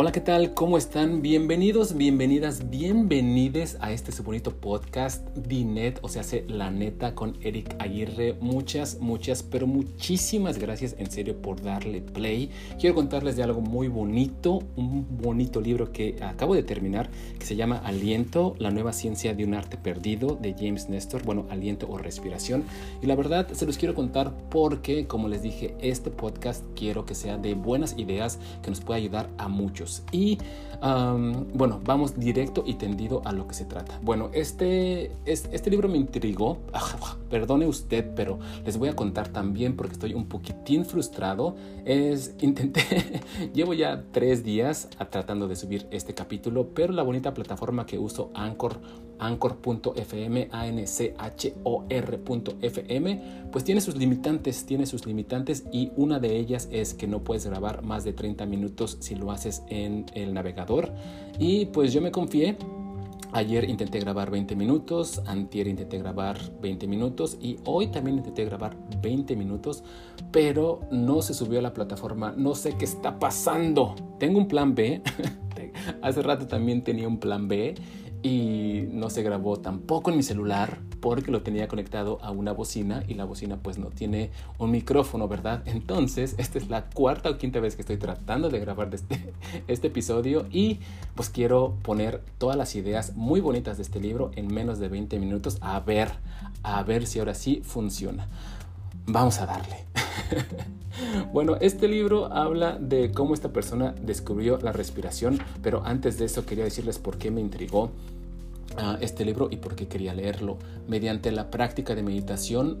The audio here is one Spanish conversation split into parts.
Hola, ¿qué tal? ¿Cómo están? Bienvenidos, bienvenidas, bienvenides a este su bonito podcast Dinet, o sea, hace la neta con Eric Aguirre. Muchas, muchas, pero muchísimas gracias en serio por darle play. Quiero contarles de algo muy bonito, un bonito libro que acabo de terminar, que se llama Aliento, la nueva ciencia de un arte perdido de James Nestor, bueno, aliento o respiración. Y la verdad se los quiero contar porque, como les dije, este podcast quiero que sea de buenas ideas que nos pueda ayudar a muchos. Y bueno, vamos directo y tendido a lo que se trata. Bueno, este, este libro me intrigó. Perdone usted, pero les voy a contar también porque estoy un poquitín frustrado. Es, intenté, llevo ya tres días tratando de subir este capítulo, pero la bonita plataforma que uso, Anchor, anchor.fm, A-N-C-H-O-R.fm, pues tiene sus limitantes, tiene sus limitantes y una de ellas es que no puedes grabar más de 30 minutos si lo haces en el navegador. Y pues yo me confié Ayer intenté grabar 20 minutos, antier intenté grabar 20 minutos y hoy también intenté grabar 20 minutos, pero no se subió a la plataforma. No sé qué está pasando. Tengo un plan B. Hace rato también tenía un plan B y no se grabó tampoco en mi celular porque lo tenía conectado a una bocina y la bocina pues no tiene un micrófono, ¿verdad? Entonces, esta es la cuarta o quinta vez que estoy tratando de grabar este, este episodio y pues quiero poner todas las ideas muy bonitas de este libro en menos de 20 minutos a ver, a ver si ahora sí funciona. Vamos a darle. bueno, este libro habla de cómo esta persona descubrió la respiración, pero antes de eso quería decirles por qué me intrigó este libro y por qué quería leerlo. Mediante la práctica de meditación,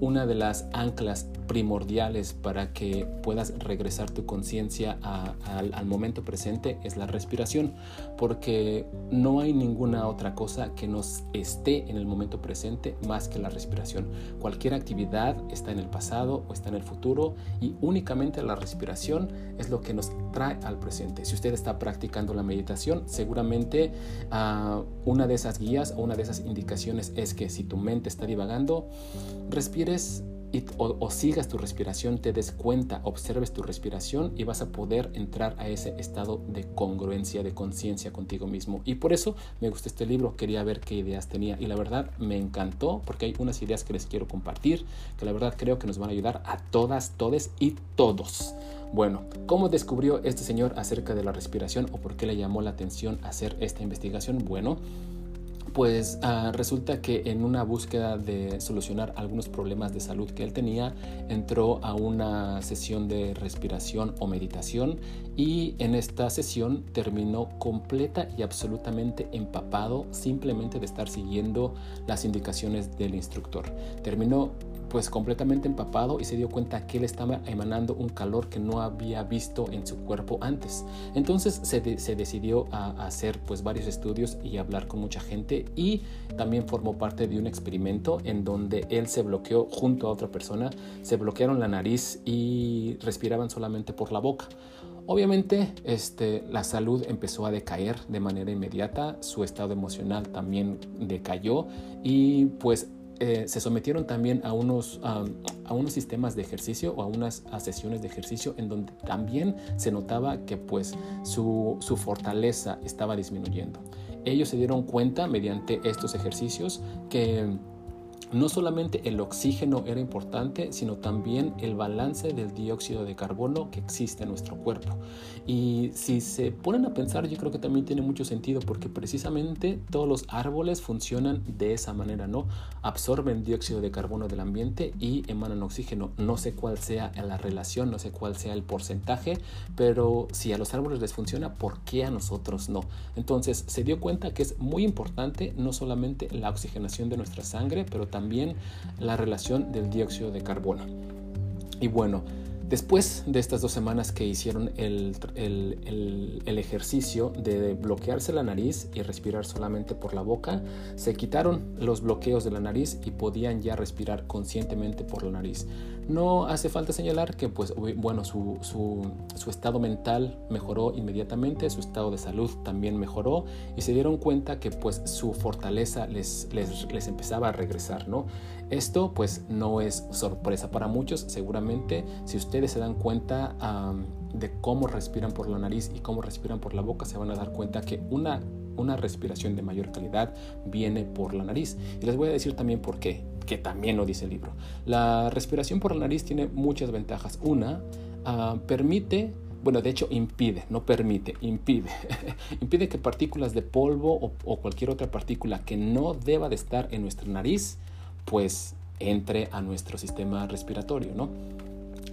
una de las anclas primordiales para que puedas regresar tu conciencia al, momento presente es la respiración, porque no hay ninguna otra cosa que nos esté en el momento presente más que la respiración. Cualquier actividad está en el pasado o está en el futuro y únicamente la respiración es lo que nos trae al presente. Si usted está practicando la meditación, seguramente una de esas guías o una de esas indicaciones es que si tu mente está divagando, respires o, sigas tu respiración, te des cuenta, observes tu respiración y vas a poder entrar a ese estado de congruencia, de conciencia contigo mismo. Y por eso me gustó este libro, quería ver qué ideas tenía y la verdad me encantó porque hay unas ideas que les quiero compartir, que la verdad creo que nos van a ayudar a todas, todes y todos. Bueno, ¿cómo descubrió este señor acerca de la respiración o por qué le llamó la atención hacer esta investigación? Bueno, pues ah, resulta que en una búsqueda de solucionar algunos problemas de salud que él tenía, entró a una sesión de respiración o meditación y en esta sesión terminó completa y absolutamente empapado simplemente de estar siguiendo las indicaciones del instructor. Terminó pues completamente empapado y se dio cuenta que él estaba emanando un calor que no había visto en su cuerpo antes. Entonces se, decidió a, hacer pues varios estudios y hablar con mucha gente y también formó parte de un experimento en donde él se bloqueó junto a otra persona, se bloquearon la nariz y respiraban solamente por la boca. Obviamente, este, la salud empezó a decaer de manera inmediata, su estado emocional también decayó y pues eh, se sometieron también a unos, a unos sistemas de ejercicio o a unas sesiones de ejercicio en donde también se notaba que pues su, su fortaleza estaba disminuyendo. Ellos se dieron cuenta mediante estos ejercicios que no solamente el oxígeno era importante, sino también el balance del dióxido de carbono que existe en nuestro cuerpo. Y si se ponen a pensar, yo creo que también tiene mucho sentido porque precisamente todos los árboles funcionan de esa manera, ¿no? Absorben dióxido de carbono del ambiente y emanan oxígeno. No sé cuál sea la relación, no sé cuál sea el porcentaje, pero si a los árboles les funciona, ¿por qué a nosotros no? Entonces se dio cuenta que es muy importante no solamente la oxigenación de nuestra sangre, pero también la relación del dióxido de carbono. Y bueno, Después de estas dos semanas que hicieron el, ejercicio de bloquearse la nariz y respirar solamente por la boca, se quitaron los bloqueos de la nariz y podían ya respirar conscientemente por la nariz. No hace falta señalar que pues, bueno, su, estado mental mejoró inmediatamente, su estado de salud también mejoró y se dieron cuenta que pues, su fortaleza les, les, les empezaba a regresar. ¿no? Esto pues no es sorpresa para muchos, seguramente si ustedes se dan cuenta de cómo respiran por la nariz y cómo respiran por la boca, se van a dar cuenta que una, una respiración de mayor calidad viene por la nariz. Y les voy a decir también por qué, que también lo dice el libro. La respiración por la nariz tiene muchas ventajas. Una, ah, permite bueno, de hecho impide, no permite, impide. impide que partículas de polvo o, o, cualquier otra partícula que no deba de estar en nuestra nariz, pues entre a nuestro sistema respiratorio, ¿no?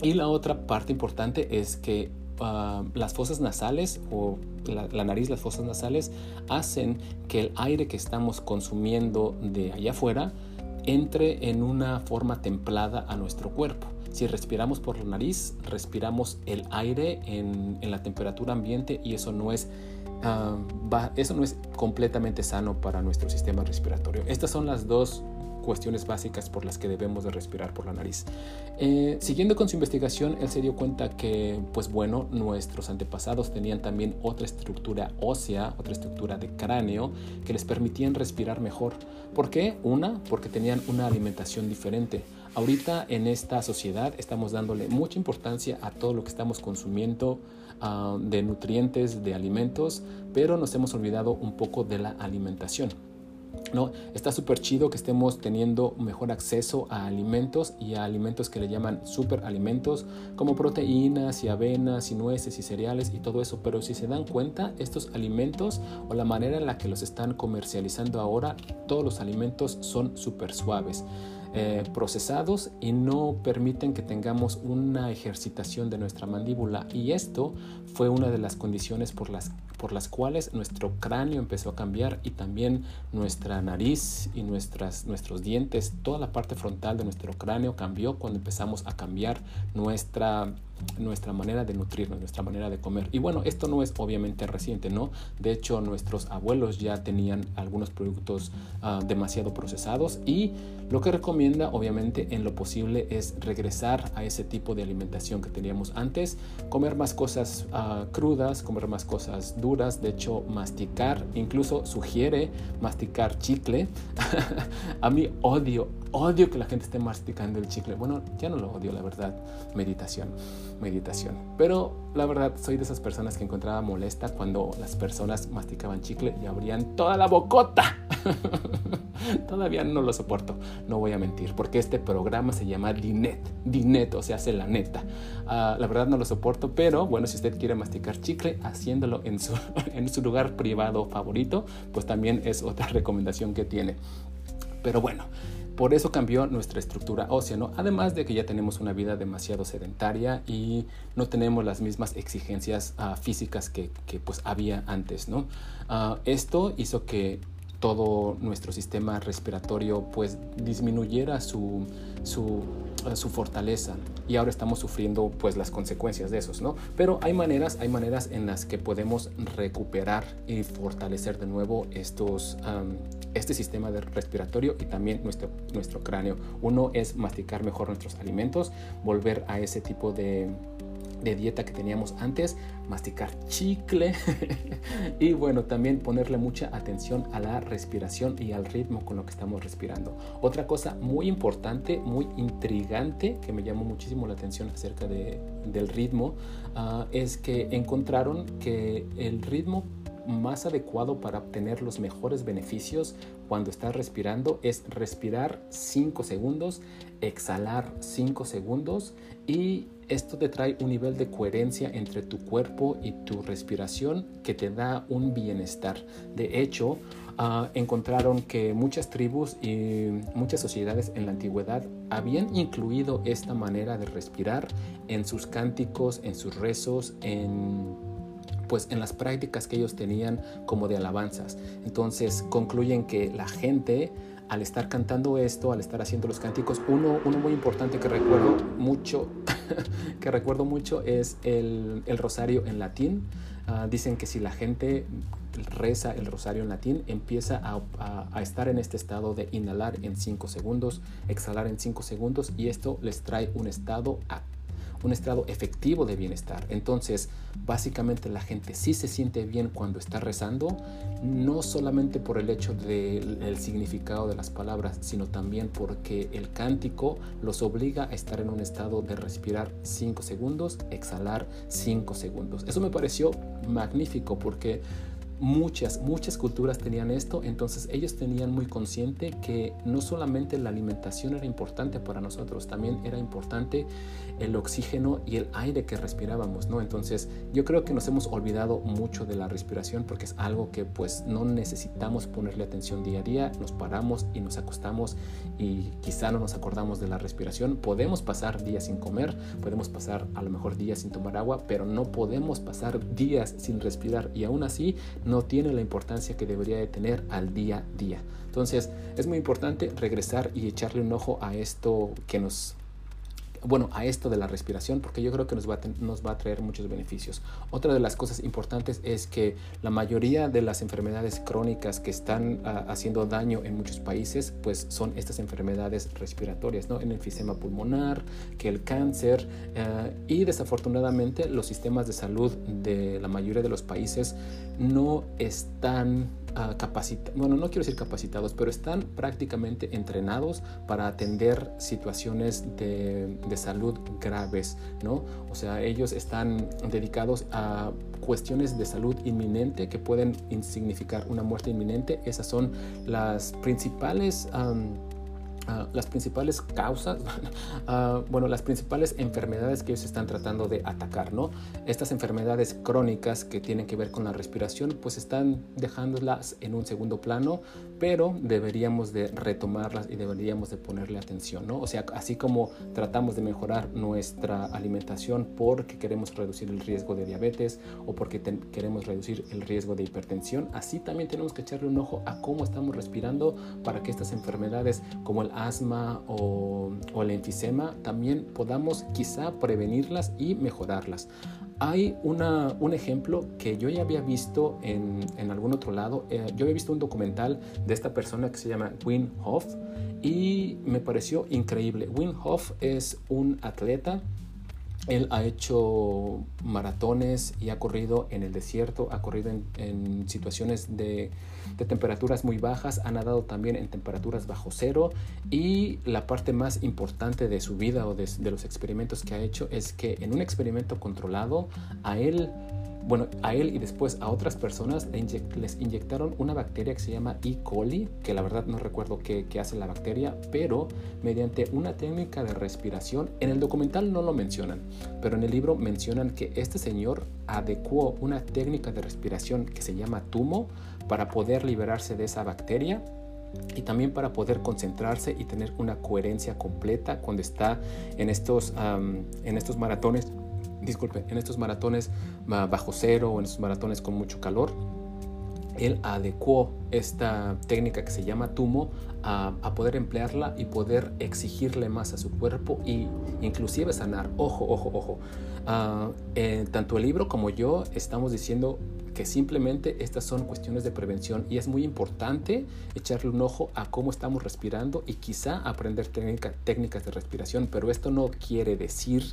Y la otra parte importante es que uh, las fosas nasales o la, nariz, las fosas nasales, hacen que el aire que estamos consumiendo de allá afuera entre en una forma templada a nuestro cuerpo. Si respiramos por la nariz, respiramos el aire en, la temperatura ambiente y eso no es va, eso no es completamente sano para nuestro sistema respiratorio. Estas son las dos cuestiones básicas por las que debemos de respirar por la nariz. Eh, siguiendo con su investigación, él se dio cuenta que, pues bueno, nuestros antepasados tenían también otra estructura ósea, otra estructura de cráneo que les permitían respirar mejor. ¿Por qué? Una, porque tenían una alimentación diferente. Ahorita en esta sociedad estamos dándole mucha importancia a todo lo que estamos consumiendo uh, de nutrientes, de alimentos, pero nos hemos olvidado un poco de la alimentación. ¿No? Está súper chido que estemos teniendo mejor acceso a alimentos y a alimentos que le llaman super alimentos como proteínas y avenas y nueces y cereales y todo eso, pero si se dan cuenta, estos alimentos o la manera en la que los están comercializando ahora, todos los alimentos son súper suaves. Eh, procesados y no permiten que tengamos una ejercitación de nuestra mandíbula. Y esto fue una de las condiciones por las, por las cuales nuestro cráneo empezó a cambiar y también nuestra nariz y nuestras, nuestros dientes, toda la parte frontal de nuestro cráneo cambió cuando empezamos a cambiar nuestra nuestra manera de nutrirnos, nuestra manera de comer. Y bueno, esto no es obviamente reciente, ¿no? De hecho, nuestros abuelos ya tenían algunos productos uh, demasiado procesados y lo que recomienda, obviamente, en lo posible es regresar a ese tipo de alimentación que teníamos antes, comer más cosas uh, crudas, comer más cosas duras, de hecho, masticar, incluso sugiere masticar chicle. a mí odio, odio que la gente esté masticando el chicle. Bueno, ya no lo odio, la verdad. Meditación, meditación. Pero la verdad, soy de esas personas que encontraba molesta cuando las personas masticaban chicle y abrían toda la bocota. Todavía no lo soporto, no voy a mentir, porque este programa se llama Dinet, Dinet, o sea, hace la neta. Uh, la verdad no lo soporto, pero bueno, si usted quiere masticar chicle haciéndolo en su, en su lugar privado favorito, pues también es otra recomendación que tiene. Pero bueno, por eso cambió nuestra estructura ósea, ¿no? Además de que ya tenemos una vida demasiado sedentaria y no tenemos las mismas exigencias uh, físicas que, que, pues había antes, ¿no? Uh, esto hizo que todo nuestro sistema respiratorio pues disminuyera su, su, su, fortaleza y ahora estamos sufriendo pues las consecuencias de esos, ¿no? Pero hay maneras, hay maneras en las que podemos recuperar y fortalecer de nuevo estos, este sistema de respiratorio y también nuestro, nuestro cráneo. Uno es masticar mejor nuestros alimentos, volver a ese tipo de de dieta que teníamos antes, masticar chicle y bueno, también ponerle mucha atención a la respiración y al ritmo con lo que estamos respirando. Otra cosa muy importante, muy intrigante que me llamó muchísimo la atención acerca de, del ritmo uh, es que encontraron que el ritmo más adecuado para obtener los mejores beneficios cuando estás respirando es respirar 5 segundos, exhalar 5 segundos y esto te trae un nivel de coherencia entre tu cuerpo y tu respiración que te da un bienestar. De hecho, uh, encontraron que muchas tribus y muchas sociedades en la antigüedad habían incluido esta manera de respirar en sus cánticos, en sus rezos, en pues en las prácticas que ellos tenían como de alabanzas. Entonces concluyen que la gente al estar cantando esto, al estar haciendo los cánticos, uno, uno muy importante que recuerdo mucho, que recuerdo mucho es el, el rosario en latín. Uh, dicen que si la gente reza el rosario en latín, empieza a, a, a estar en este estado de inhalar en 5 segundos, exhalar en 5 segundos y esto les trae un estado activo un estado efectivo de bienestar. Entonces, básicamente la gente sí se siente bien cuando está rezando, no solamente por el hecho del significado de las palabras, sino también porque el cántico los obliga a estar en un estado de respirar 5 segundos, exhalar 5 segundos. Eso me pareció magnífico porque muchas, muchas culturas tenían esto, entonces ellos tenían muy consciente que no solamente la alimentación era importante para nosotros, también era importante el oxígeno y el aire que respirábamos, ¿no? Entonces yo creo que nos hemos olvidado mucho de la respiración porque es algo que pues no necesitamos ponerle atención día a día, nos paramos y nos acostamos y quizá no nos acordamos de la respiración, podemos pasar días sin comer, podemos pasar a lo mejor días sin tomar agua, pero no podemos pasar días sin respirar y aún así no tiene la importancia que debería de tener al día a día. Entonces es muy importante regresar y echarle un ojo a esto que nos bueno, a esto de la respiración, porque yo creo que nos va, a nos va a traer muchos beneficios. Otra de las cosas importantes es que la mayoría de las enfermedades crónicas que están ah, haciendo daño en muchos países, pues son estas enfermedades respiratorias, ¿no? En el enfisema pulmonar, que el cáncer, eh, y desafortunadamente los sistemas de salud de la mayoría de los países no están uh, capacitados, bueno, no quiero decir capacitados, pero están prácticamente entrenados para atender situaciones de, de, salud graves, ¿no? O sea, ellos están dedicados a cuestiones de salud inminente que pueden significar una muerte inminente. Esas son las principales... Ah, las principales causas, uh, bueno, las principales enfermedades que ellos están tratando de atacar, ¿no? Estas enfermedades crónicas que tienen que ver con la respiración, pues están dejándolas en un segundo plano, pero deberíamos de retomarlas y deberíamos de ponerle atención, ¿no? O sea, así como tratamos de mejorar nuestra alimentación porque queremos reducir el riesgo de diabetes o porque queremos reducir el riesgo de hipertensión, así también tenemos que echarle un ojo a cómo estamos respirando para que estas enfermedades como el asma o, el enfisema, también podamos quizá prevenirlas y mejorarlas. Hay una, un ejemplo que yo ya había visto en, en algún otro lado. Eh, yo había visto un documental de esta persona que se llama Wim Hof y me pareció increíble. Wim Hof es un atleta él ha hecho maratones y ha corrido en el desierto, ha corrido en, situaciones de, temperaturas muy bajas, ha nadado también en temperaturas bajo cero y la parte más importante de su vida o de, de los experimentos que ha hecho es que en un experimento controlado a él bueno, a él y después a otras personas les inyectaron una bacteria que se llama E. coli, que la verdad no recuerdo qué, hace la bacteria, pero mediante una técnica de respiración, en el documental no lo mencionan, pero en el libro mencionan que este señor adecuó una técnica de respiración que se llama tumo para poder liberarse de esa bacteria y también para poder concentrarse y tener una coherencia completa cuando está en estos, en estos maratones disculpe, en estos maratones bajo cero o en estos maratones con mucho calor, él adecuó esta técnica que se llama tumo a, poder emplearla y poder exigirle más a su cuerpo e inclusive sanar. Ojo, ojo, ojo. Ah, tanto el libro como yo estamos diciendo que simplemente estas son cuestiones de prevención y es muy importante echarle un ojo a cómo estamos respirando y quizá aprender técnicas de respiración, pero esto no quiere decir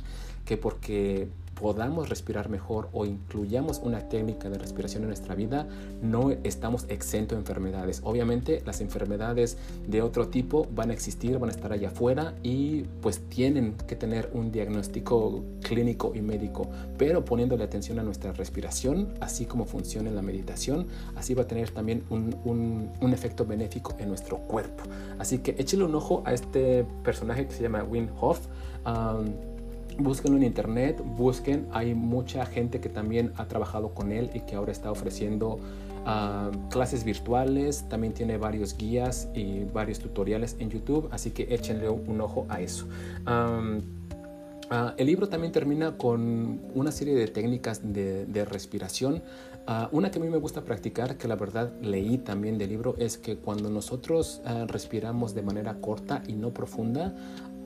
que porque podamos respirar mejor o incluyamos una técnica de respiración en nuestra vida, no estamos exentos de enfermedades. Obviamente las enfermedades de otro tipo van a existir, van a estar allá afuera y pues tienen que tener un diagnóstico clínico y médico, pero poniéndole atención a nuestra respiración, así como funciona la meditación, así va a tener también un, un, efecto benéfico en nuestro cuerpo. Así que échale un ojo a este personaje que se llama Wim Hof. Búsquenlo en internet, busquen, hay mucha gente que también ha trabajado con él y que ahora está ofreciendo ah, clases virtuales, también tiene varios guías y varios tutoriales en YouTube, así que échenle un ojo a eso. Ah, el libro también termina con una serie de técnicas de, respiración. Ah, una que a mí me gusta practicar, que la verdad leí también del libro, es que cuando nosotros respiramos de manera corta y no profunda,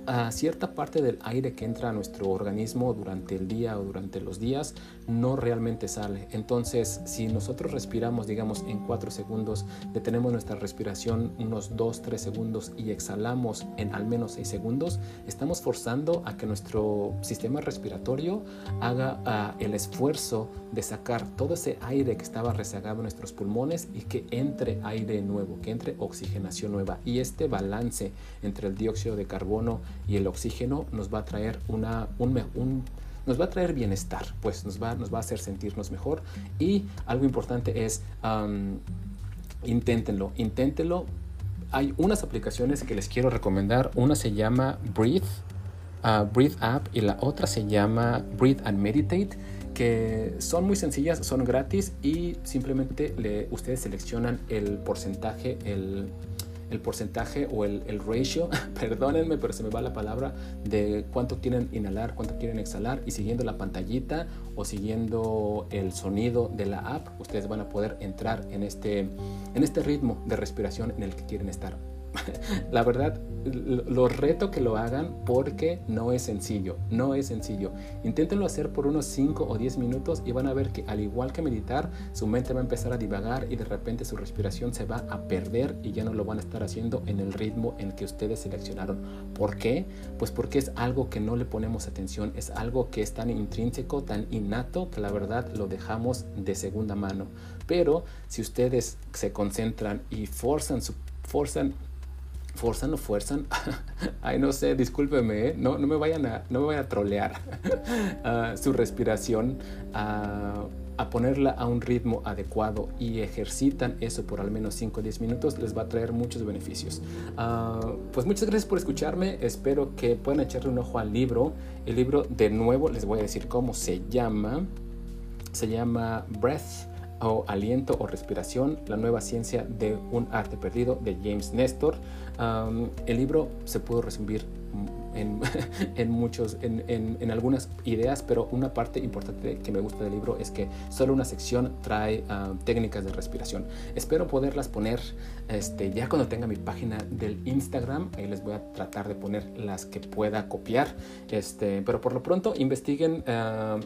a cierta parte del aire que entra a nuestro organismo durante el día o durante los días no realmente sale. Entonces, si nosotros respiramos, digamos, en 4 segundos, detenemos nuestra respiración unos 2, 3 segundos y exhalamos en al menos 6 segundos, estamos forzando a que nuestro sistema respiratorio haga uh, el esfuerzo de sacar todo ese aire que estaba rezagado en nuestros pulmones y que entre aire nuevo, que entre oxigenación nueva. Y este balance entre el dióxido de carbono y el oxígeno nos va a traer una, un, un nos va a traer bienestar, pues nos va, nos va a hacer sentirnos mejor. Y algo importante es, um, inténtenlo, inténtenlo. Hay unas aplicaciones que les quiero recomendar. Una se llama Breathe, uh, Breathe App, y la otra se llama Breathe and Meditate que son muy sencillas, son gratis y simplemente le, ustedes seleccionan el porcentaje, el, el porcentaje o el, el, ratio, perdónenme, pero se me va la palabra, de cuánto quieren inhalar, cuánto quieren exhalar y siguiendo la pantallita o siguiendo el sonido de la app, ustedes van a poder entrar en este, en este ritmo de respiración en el que quieren estar. la verdad, lo reto que lo hagan porque no es sencillo, no es sencillo. Inténtenlo hacer por unos 5 o 10 minutos y van a ver que al igual que meditar, su mente va a empezar a divagar y de repente su respiración se va a perder y ya no lo van a estar haciendo en el ritmo en que ustedes seleccionaron. ¿Por qué? Pues porque es algo que no le ponemos atención, es algo que es tan intrínseco, tan innato que la verdad lo dejamos de segunda mano. Pero si ustedes se concentran y forzan su forzan ¿Forzan o fuerzan? Ay, no sé, discúlpeme, ¿eh? no, no, me vayan a, no me vayan a trolear uh, su respiración, uh, a ponerla a un ritmo adecuado y ejercitan eso por al menos 5 o 10 minutos, les va a traer muchos beneficios. Uh, pues muchas gracias por escucharme, espero que puedan echarle un ojo al libro. El libro, de nuevo, les voy a decir cómo se llama. Se llama Breath o aliento o respiración, la nueva ciencia de un arte perdido de James Nestor. el libro se pudo resumir en, en muchos, en, en, algunas ideas, pero una parte importante que me gusta del libro es que solo una sección trae técnicas de respiración. Espero poderlas poner este, ya cuando tenga mi página del Instagram, ahí les voy a tratar de poner las que pueda copiar, este, pero por lo pronto investiguen a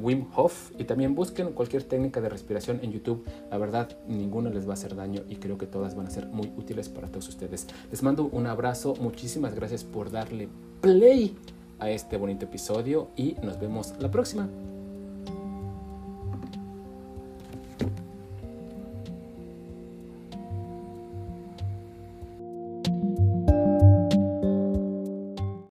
Wim Hof y también busquen cualquier técnica de respiración en YouTube. La verdad, ninguna les va a hacer daño y creo que todas van a ser muy útiles para todos ustedes. Les mando un abrazo, muchísimas gracias por darle play a este bonito episodio y nos vemos la próxima.